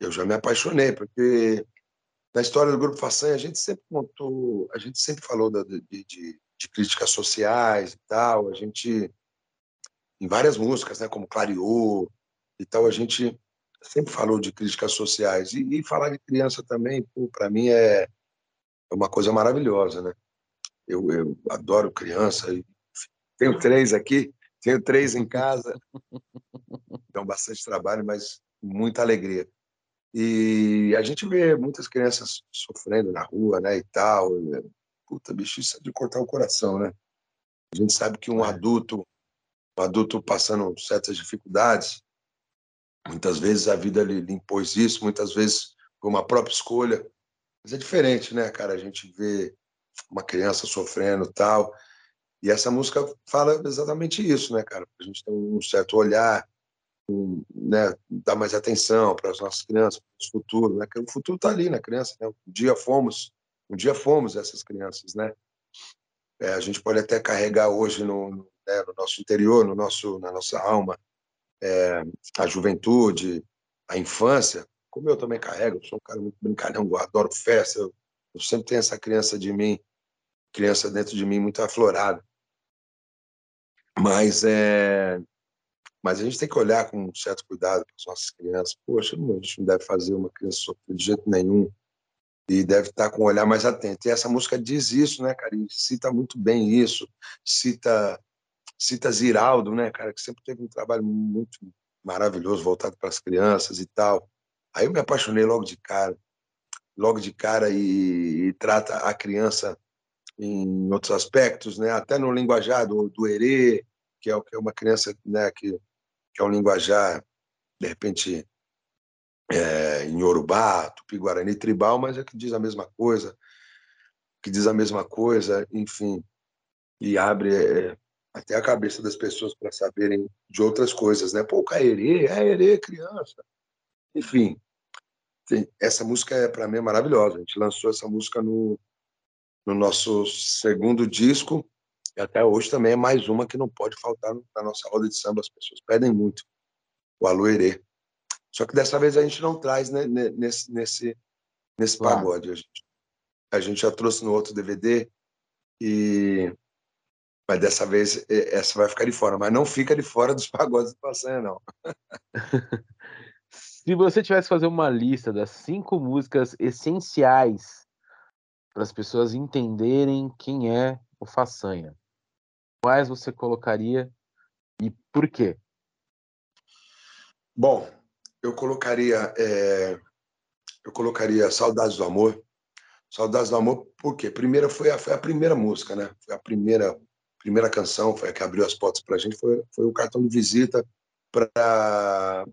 eu já me apaixonei, porque na história do Grupo Façanha a gente sempre contou, a gente sempre falou da, de, de de críticas sociais e tal. A gente, em várias músicas, né, como Clareou e tal, a gente sempre falou de críticas sociais. E, e falar de criança também, para mim, é, é uma coisa maravilhosa, né? Eu, eu adoro criança. Tenho três aqui, tenho três em casa. [LAUGHS] Dão bastante trabalho, mas muita alegria. E a gente vê muitas crianças sofrendo na rua, né, e tal, puta, bicho, isso é de cortar o coração, né? A gente sabe que um é. adulto, um adulto passando certas dificuldades, muitas vezes a vida lhe, impôs isso, muitas vezes por uma própria escolha. Mas é diferente, né, cara? A gente vê uma criança sofrendo tal. E essa música fala exatamente isso, né, cara? A gente tem um certo olhar, um, né, dar mais atenção para as nossas crianças, para o futuro, né? Que o futuro está ali na criança, né? Um dia fomos um dia fomos essas crianças, né? É, a gente pode até carregar hoje no, né, no, nosso interior, no nosso, na nossa alma, é, a juventude, a infância, como eu também carrego, sou um cara muito brincalhão, eu adoro festa, eu, eu sempre tenho essa criança de mim, criança dentro de mim muito aflorada. Mas é, mas a gente tem que olhar com um certo cuidado para as nossas crianças. Poxa, a gente não deve fazer uma criança sofrer de jeito nenhum e deve estar com um olhar mais atento. E essa música diz isso, né, cara? E cita muito bem isso. Cita cita Ziraldo, né, cara, que sempre teve um trabalho muito maravilhoso voltado para as crianças e tal. Aí eu me apaixonei logo de cara, logo de cara e, e trata a criança em outros aspectos, né? Até no linguajar do, do erê, que é, que é uma criança, né, que, que é um linguajar de repente é, em Yorubá, Tupi-Guarani tribal, mas é que diz a mesma coisa, que diz a mesma coisa, enfim, e abre é, até a cabeça das pessoas para saberem de outras coisas, né? Pô, Caerê, é Erê, criança. Enfim, tem, essa música é para mim é maravilhosa. A gente lançou essa música no, no nosso segundo disco e até hoje também é mais uma que não pode faltar na nossa roda de samba. As pessoas pedem muito o Alô Erê. Só que dessa vez a gente não traz né, nesse, nesse, nesse pagode. A gente, a gente já trouxe no outro DVD, e mas dessa vez essa vai ficar de fora. Mas não fica de fora dos [LAUGHS] pagodes do Passanha, não. [LAUGHS] Se você tivesse que fazer uma lista das cinco músicas essenciais para as pessoas entenderem quem é o Façanha, quais você colocaria e por quê? Bom, eu colocaria é, eu colocaria Saudades do Amor. Saudades do Amor, por quê? Primeira foi a, foi a primeira música, né? Foi a primeira primeira canção, foi a que abriu as portas para a gente, foi, foi o cartão de visita para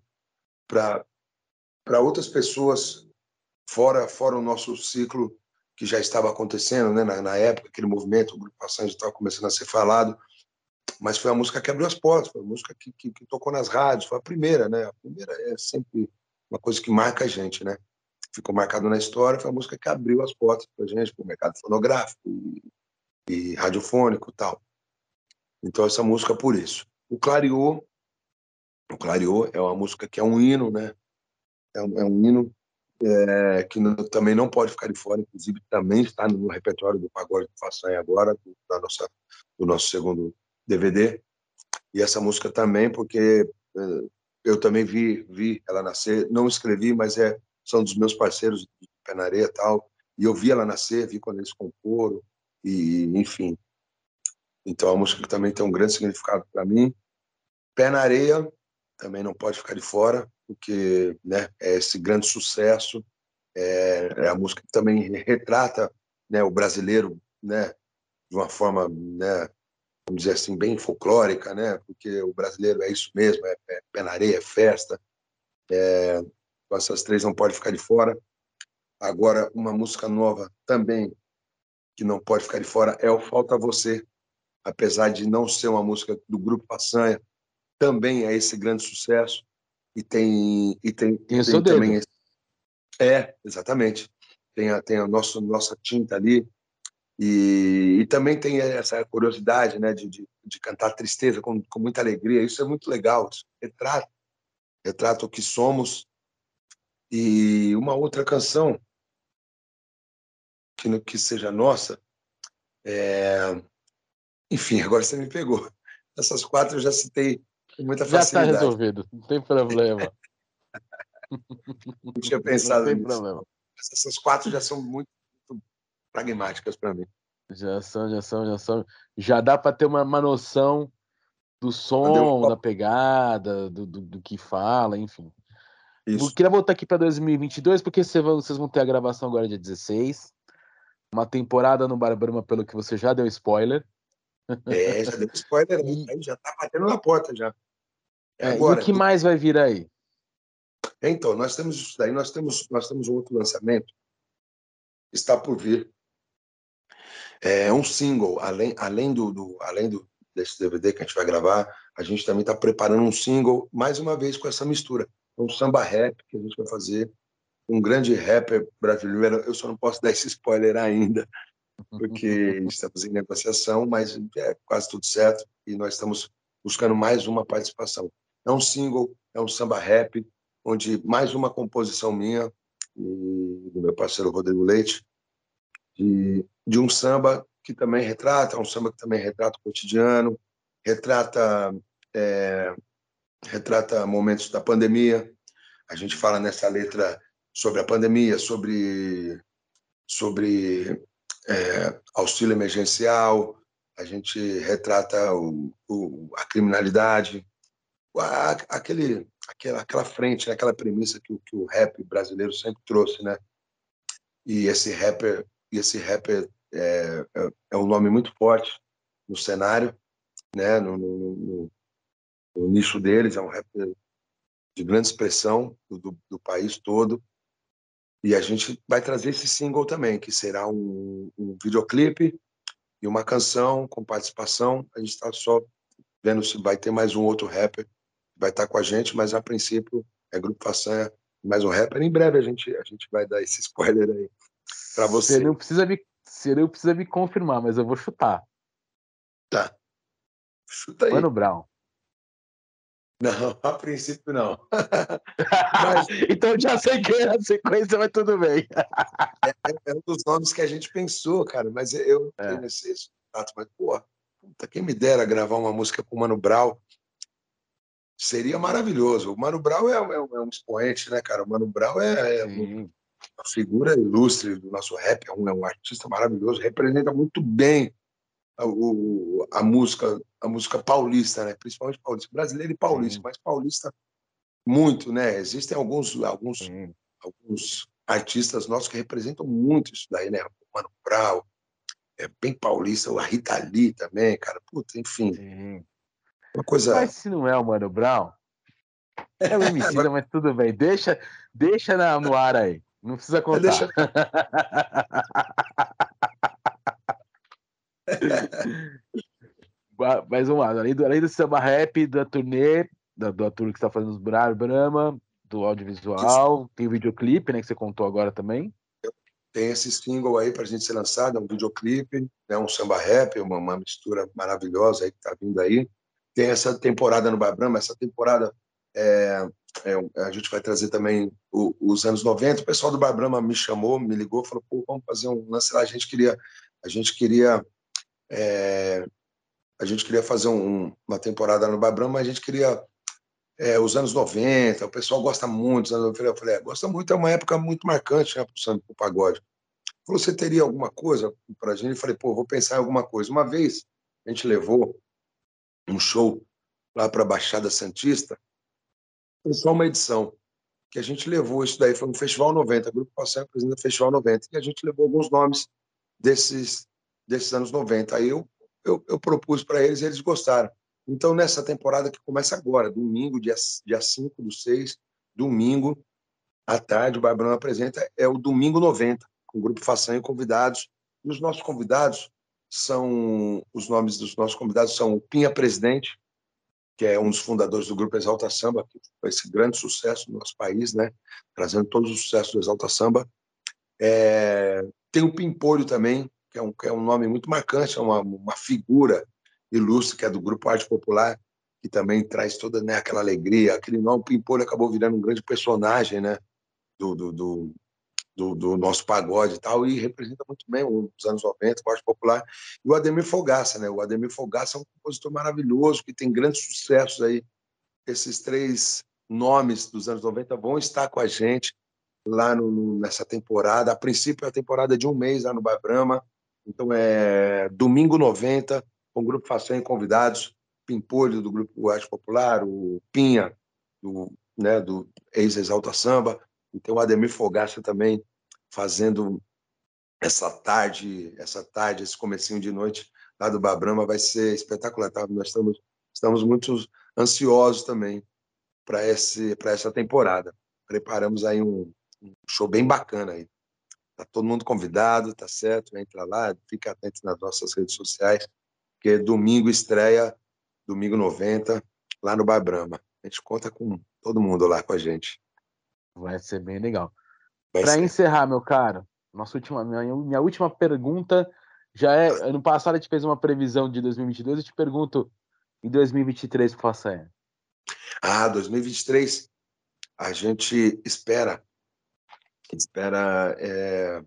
para outras pessoas fora fora o nosso ciclo que já estava acontecendo, né? Na, na época, aquele movimento, o grupo Passagem estava começando a ser falado mas foi a música que abriu as portas, foi a música que, que, que, tocou nas rádios, foi a primeira, né? A primeira é sempre uma coisa que marca a gente, né? Ficou marcado na história, foi a música que abriu as portas para a gente, para o mercado fonográfico, e, e radiofônico e tal. Então essa música por isso. O Clareou, o Clareou é uma música que é um hino, né? É um, é um hino é, que não, também não pode ficar de fora, inclusive também está no repertório do Pagode do Façanha agora, do, da nossa, do nosso segundo DVD. E essa música também, porque é, eu também vi, vi ela nascer, não escrevi, mas é, são dos meus parceiros de Pé na Areia e tal, e eu vi ela nascer, vi quando eles comporam, e enfim. Então a música também tem um grande significado para mim. Pé na Areia também não pode ficar de fora, porque né, é esse grande sucesso. É, é a música que também retrata né, o brasileiro né, de uma forma, né, vamos dizer assim, bem folclórica, né, porque o brasileiro é isso mesmo, é, é pé na areia, é festa. É, essas três não pode ficar de fora. Agora, uma música nova também que não pode ficar de fora é o Falta Você, apesar de não ser uma música do grupo Passanha, também é esse grande sucesso e tem e tem, tem, tem também esse... é exatamente. Tem a tem a nossa nossa tinta ali. E, e também tem essa curiosidade né de, de, de cantar tristeza com, com muita alegria. Isso é muito legal isso. Retrata retrata o que somos. E uma outra canção que que seja nossa é... enfim agora você me pegou. Essas quatro eu já citei muita Já está resolvido, não tem problema. não tinha pensado não tem nisso. Problema. Essas quatro já são muito, muito pragmáticas para mim. Já são, já são, já são. Já dá para ter uma, uma noção do som, da pegada, do, do, do, que fala, enfim. Isso. Eu queria voltar aqui para 2022, porque vocês vão ter a gravação agora dia 16. Uma temporada no Barbrama, pelo que você já deu spoiler. É, já deu spoiler [LAUGHS] aí, já tá batendo na porta já. É, Agora, e o que mais vai vir aí? Então, nós temos isso daí, nós temos, nós temos um outro lançamento, está por vir. É um single, além, além, do, do, além do, desse DVD que a gente vai gravar, a gente também está preparando um single, mais uma vez com essa mistura. Um samba rap que a gente vai fazer, um grande rapper brasileiro. Eu só não posso dar esse spoiler ainda, porque [LAUGHS] estamos em negociação, mas é quase tudo certo e nós estamos buscando mais uma participação. É um single, é um samba rap, onde mais uma composição minha e do meu parceiro Rodrigo Leite, de, de um samba que também retrata, um samba que também retrata o cotidiano, retrata é, retrata momentos da pandemia. A gente fala nessa letra sobre a pandemia, sobre sobre é, auxílio emergencial, a gente retrata o, o, a criminalidade, aquele, aquela, aquela frente, né, aquela premissa que, que o rap brasileiro sempre trouxe, né? E esse rapper, esse rapper é, é, é um nome muito forte no cenário, né? No, no, no, no nicho deles, é um rapper de grande expressão do, do, do país todo. E a gente vai trazer esse single também, que será um, um videoclipe e uma canção com participação. A gente está só vendo se vai ter mais um outro rapper vai estar tá com a gente, mas a princípio é Grupo Façanha, mais um rapper. Em breve a gente, a gente vai dar esse [LAUGHS] spoiler aí para você. Você não, precisa me, você não precisa me confirmar, mas eu vou chutar. Tá. Chuta aí. Mano Brown. Não, a princípio não. Mas... [LAUGHS] então já sei que é a sequência, mas tudo bem. [LAUGHS] é, é, um dos nomes que a gente pensou, cara, mas eu é. tenho esse, esse contato. Mas, puta, quem me dera gravar uma música com o Mano Brown seria maravilhoso. O Mano Brown é, é, é um expoente, né, cara? O Mano Brown é, é uma figura ilustre do nosso rap, é um, é um artista maravilhoso, representa muito bem a, o, a música a música paulista, né? Principalmente paulista, brasileiro e paulista, Sim. mas paulista muito, né? Existem alguns alguns Sim. alguns artistas nossos que representam muito isso daí, né? O Mano Brown, é bem paulista, a Rita Lee também, cara. Puta, enfim. Sim. Uma coisa. Mas se não é o Mano Brown, é o MC, [LAUGHS] mas tudo bem. Deixa, deixa no ar aí. Não precisa contar. Deixa... Mas vamos lá, além do, além do samba rap, da turnê, da, da tour que está fazendo os Brahma, do audiovisual, tem o videoclipe, né, que você contou agora também. tem esse single aí para a gente ser lançado, é um videoclipe, é um samba rap, uma, uma mistura maravilhosa aí que está vindo aí. Tem essa temporada no Babrama, essa temporada é, é, a gente vai trazer também o, os anos 90. O pessoal do Babrama me chamou, me ligou, falou: Pô, vamos fazer um lance lá. A gente queria, a gente queria, é, a gente queria fazer um, uma temporada no Babrama, mas a gente queria é, os anos 90. O pessoal gosta muito dos anos 90. Eu falei: é, gosta muito, é uma época muito marcante né, para o pagode. Falou: Você teria alguma coisa para a gente? Eu falei: Pô, vou pensar em alguma coisa. Uma vez a gente levou um show lá para a Baixada Santista foi só uma edição que a gente levou isso daí foi no Festival 90, o Grupo Passeio apresenta Festival 90, e a gente levou alguns nomes desses desses anos 90. Aí eu eu, eu propus para eles e eles gostaram. Então, nessa temporada que começa agora, domingo, dia, dia 5 do 6, domingo, à tarde, o Barbrão apresenta, é o Domingo 90, com o Grupo Façanha e convidados. E os nossos convidados são, os nomes dos nossos convidados são o Pinha Presidente, que é um dos fundadores do grupo Exalta Samba, que foi esse grande sucesso no nosso país, né? trazendo todos os sucessos do Exalta Samba. É... Tem o Pimpolho também, que é um, que é um nome muito marcante, é uma, uma figura ilustre, que é do Grupo Arte Popular, que também traz toda né, aquela alegria. Aquele nome, o Pimpolho, acabou virando um grande personagem né, do, do, do, do, do, nosso pagode e tal, e representa muito bem os anos 90, o arte popular. E o Ademir Fogaça, né? O Ademir Fogaça é um compositor maravilhoso, que tem grandes sucessos aí. Esses três nomes dos anos 90 vão estar com a gente lá no, nessa temporada. A princípio, é a temporada de um mês lá no Bar. Então, é domingo 90, com o Grupo Façanha convidados, Pimpolho, do Grupo Arte Popular, o Pinha, do, né, do ex-Exalta Samba, e tem o Ademir Fogaça também fazendo essa tarde, essa tarde, esse comecinho de noite lá do Babrama vai ser espetacular. Tá? Nós estamos, estamos muito ansiosos também para essa temporada. Preparamos aí um, um, show bem bacana aí. Tá todo mundo convidado, tá certo? Entra lá, fica atento nas nossas redes sociais, porque domingo estreia, domingo 90, lá no Bar Brahma. A gente conta com todo mundo lá com a gente. Vai ser bem legal. Para encerrar, meu caro, nossa última, minha, minha, última pergunta já é. Ano passado a gente fez uma previsão de 2022. Eu te pergunto em 2023 para Façanha. Ah, 2023 a gente espera espera é,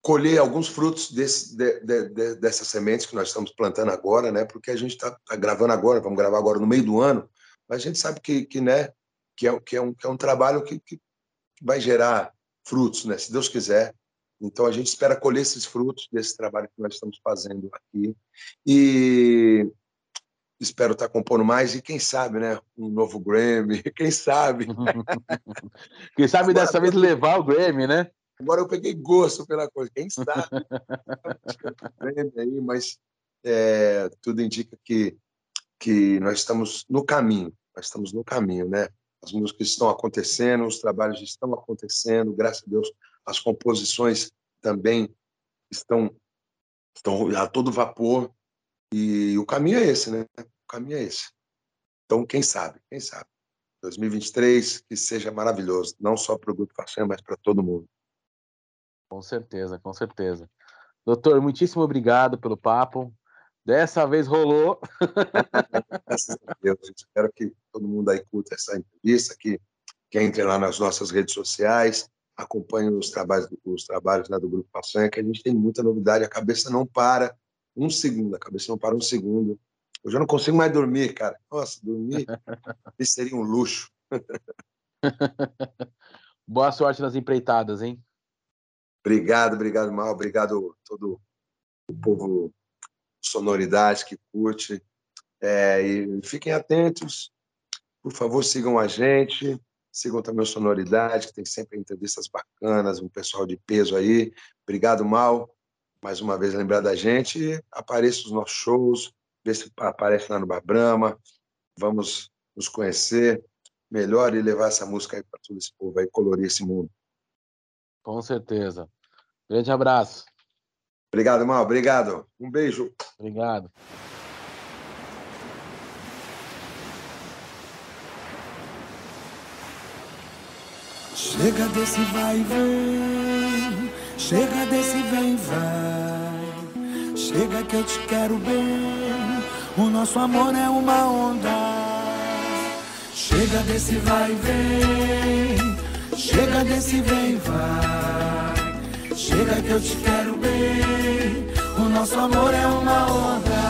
colher alguns frutos desse, de, de, de, dessas sementes que nós estamos plantando agora, né? Porque a gente está tá gravando agora, vamos gravar agora no meio do ano, mas a gente sabe que, que né, que é, que é, um, que é um trabalho que, que vai gerar frutos, né? se Deus quiser. Então, a gente espera colher esses frutos desse trabalho que nós estamos fazendo aqui. E espero estar compondo mais e quem sabe, né, um novo Grammy, [LAUGHS] quem sabe. [LAUGHS] quem sabe Agora, dessa vez levar o Grammy, né? Agora eu peguei gosto pela coisa, quem sabe. [LAUGHS] aí, mas é, tudo indica que que nós estamos no caminho, nós estamos no caminho, né? As músicas estão acontecendo, os trabalhos estão acontecendo, graças a Deus, as composições também estão, estão a todo vapor, e o caminho é esse, né? O caminho é esse. Então, quem sabe, quem sabe. 2023 que seja maravilhoso, não só para o Grupo Façanha, mas para todo mundo. Com certeza, com certeza. Doutor, muitíssimo obrigado pelo papo. Dessa vez rolou. Graças a Deus. Espero que todo mundo aí curta essa entrevista, que, que entre lá nas nossas redes sociais, acompanhe os trabalhos, os trabalhos né, do Grupo Passanha, que a gente tem muita novidade. A cabeça não para um segundo, a cabeça não para um segundo. Eu já não consigo mais dormir, cara. Nossa, dormir [LAUGHS] isso seria um luxo. [LAUGHS] Boa sorte nas empreitadas, hein? Obrigado, obrigado, Mal. Obrigado todo o povo sonoridade que curte. É, e fiquem atentos, por favor, sigam a gente, sigam também o Sonoridade, que tem sempre entrevistas bacanas, um pessoal de peso aí. Obrigado, Mal, mais uma vez lembrar da gente. Apareça os nossos shows, vê se aparece lá no Babrama. Vamos nos conhecer melhor e levar essa música aí para todo esse povo aí, colorir esse mundo. Com certeza. Grande abraço. Obrigado, Mal. Obrigado. Um beijo. Obrigado. Chega desse vai e vem Chega desse vem e vai. Chega que eu te quero bem. O nosso amor é uma onda. Chega desse vai e vem. Chega desse vem e vai. Chega que eu te quero bem. O nosso amor é uma onda.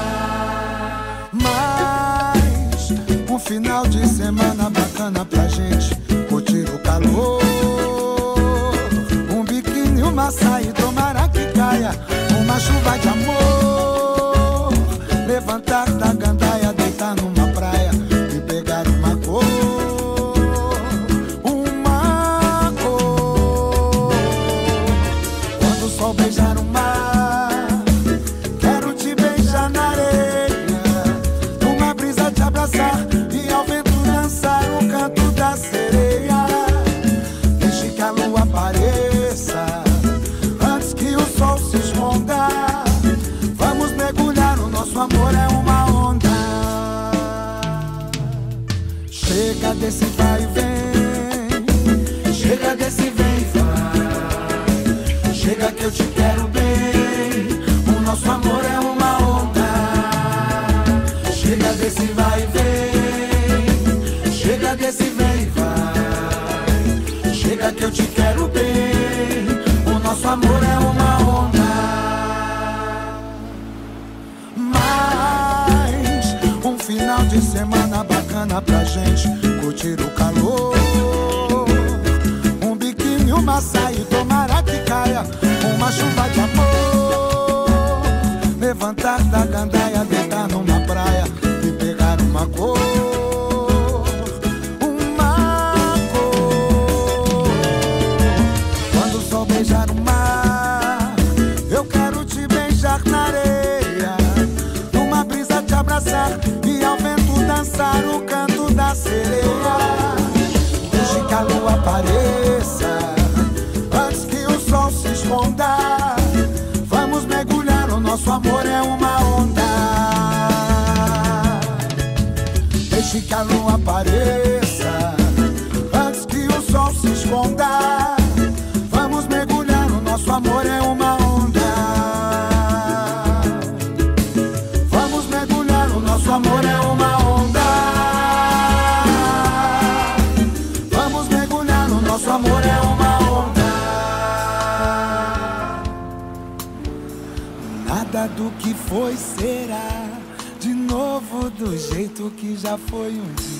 Mas um final de semana bacana pra gente curtir o calor. Um biquíni, uma saia, tomara que caia uma chuva de amor. Levantar da gandaia, uma chuva de amor. Levantar da gandaia, deitar numa praia e pegar uma cor. Uma cor. Quando o sol beijar o mar, eu quero te beijar na areia. Numa brisa te abraçar e ao vento dançar o canto da sereia. Deixe que a lua apareça nosso amor é uma onda. Deixe que a lua apareça foi será de novo do jeito que já foi um dia.